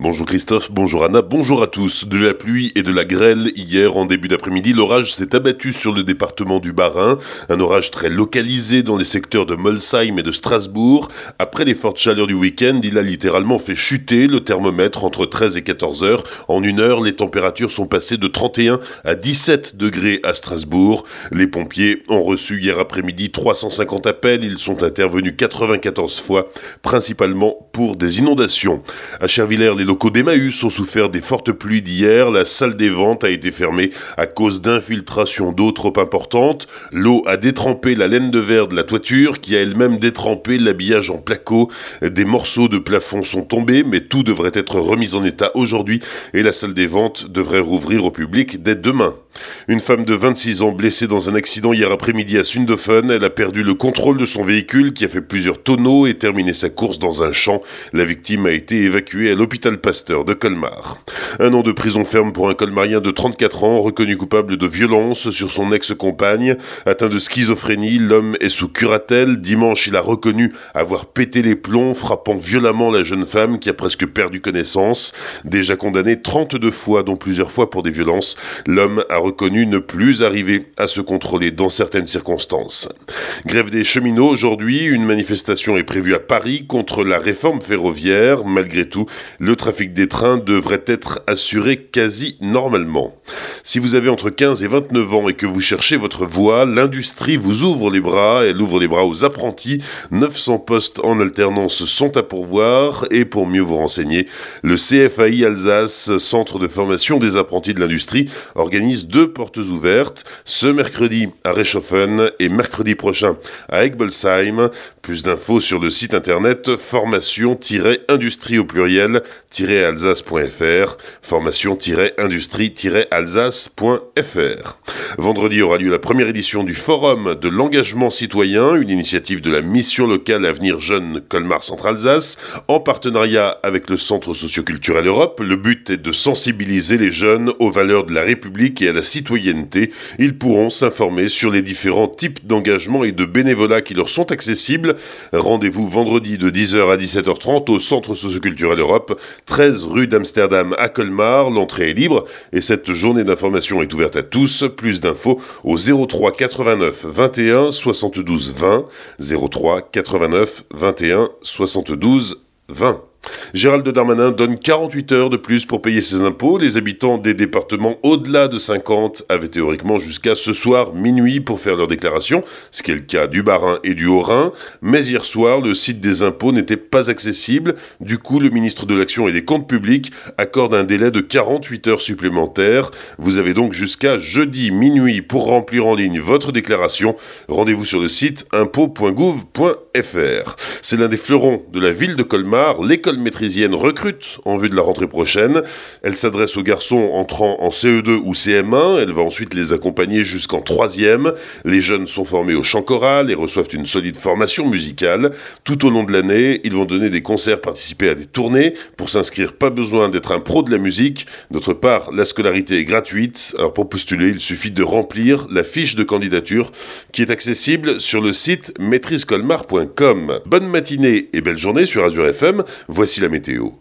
Bonjour Christophe, bonjour Anna, bonjour à tous. De la pluie et de la grêle hier en début d'après-midi, l'orage s'est abattu sur le département du Bas-Rhin, un orage très localisé dans les secteurs de Molsheim et de Strasbourg. Après les fortes chaleurs du week-end, il a littéralement fait chuter le thermomètre entre 13 et 14 heures. En une heure, les températures sont passées de 31 à 17 degrés à Strasbourg. Les pompiers ont reçu hier après-midi 350 appels, ils sont intervenus 94 fois, principalement pour des inondations. Locaux d'Emmaüs ont souffert des fortes pluies d'hier. La salle des ventes a été fermée à cause d'infiltrations d'eau trop importantes. L'eau a détrempé la laine de verre de la toiture qui a elle-même détrempé l'habillage en placo. Des morceaux de plafond sont tombés, mais tout devrait être remis en état aujourd'hui et la salle des ventes devrait rouvrir au public dès demain. Une femme de 26 ans blessée dans un accident hier après-midi à Sundofen. Elle a perdu le contrôle de son véhicule qui a fait plusieurs tonneaux et terminé sa course dans un champ. La victime a été évacuée à l'hôpital Pasteur de Colmar. Un an de prison ferme pour un colmarien de 34 ans reconnu coupable de violence sur son ex-compagne. Atteint de schizophrénie, l'homme est sous curatelle. Dimanche, il a reconnu avoir pété les plombs, frappant violemment la jeune femme qui a presque perdu connaissance. Déjà condamné 32 fois, dont plusieurs fois pour des violences, l'homme a reconnu ne plus arriver à se contrôler dans certaines circonstances. Grève des cheminots aujourd'hui, une manifestation est prévue à Paris contre la réforme ferroviaire. Malgré tout, le trafic des trains devrait être assuré quasi normalement. Si vous avez entre 15 et 29 ans et que vous cherchez votre voie, l'industrie vous ouvre les bras, elle ouvre les bras aux apprentis. 900 postes en alternance sont à pourvoir et pour mieux vous renseigner, le CFAI Alsace, Centre de formation des apprentis de l'industrie, organise deux portes ouvertes, ce mercredi à Reichshofen et mercredi prochain à Egbolsheim. Plus d'infos sur le site internet formation-industrie au pluriel alsace.fr formation-industrie-alsace.fr. Vendredi aura lieu la première édition du Forum de l'engagement citoyen, une initiative de la mission locale Avenir Jeune Colmar Centre-Alsace, en partenariat avec le Centre socioculturel Europe. Le but est de sensibiliser les jeunes aux valeurs de la République et à la citoyenneté. Ils pourront s'informer sur les différents types d'engagement et de bénévolat qui leur sont accessibles. Rendez-vous vendredi de 10h à 17h30 au Centre socioculturel Europe, 13 rue d'Amsterdam à Colmar. L'entrée est libre et cette journée d'information est ouverte à tous. Plus d'infos au 03 89 21 72 20. 03 89 21 72 20. Gérald Darmanin donne 48 heures de plus pour payer ses impôts. Les habitants des départements au-delà de 50 avaient théoriquement jusqu'à ce soir minuit pour faire leur déclaration, ce qui est le cas du Bas-Rhin et du Haut-Rhin. Mais hier soir, le site des impôts n'était pas accessible. Du coup, le ministre de l'Action et des Comptes publics accorde un délai de 48 heures supplémentaires. Vous avez donc jusqu'à jeudi minuit pour remplir en ligne votre déclaration. Rendez-vous sur le site impôts.gouv.fr. C'est l'un des fleurons de la ville de Colmar, l'école maîtrisienne recrute en vue de la rentrée prochaine. Elle s'adresse aux garçons entrant en CE2 ou CM1. Elle va ensuite les accompagner jusqu'en 3e. Les jeunes sont formés au chant choral et reçoivent une solide formation musicale. Tout au long de l'année, ils vont donner des concerts, participer à des tournées. Pour s'inscrire, pas besoin d'être un pro de la musique. D'autre part, la scolarité est gratuite. Alors pour postuler, il suffit de remplir la fiche de candidature qui est accessible sur le site maîtrisecolmar.com. Bonne matinée et belle journée sur Azure FM. Voici la météo.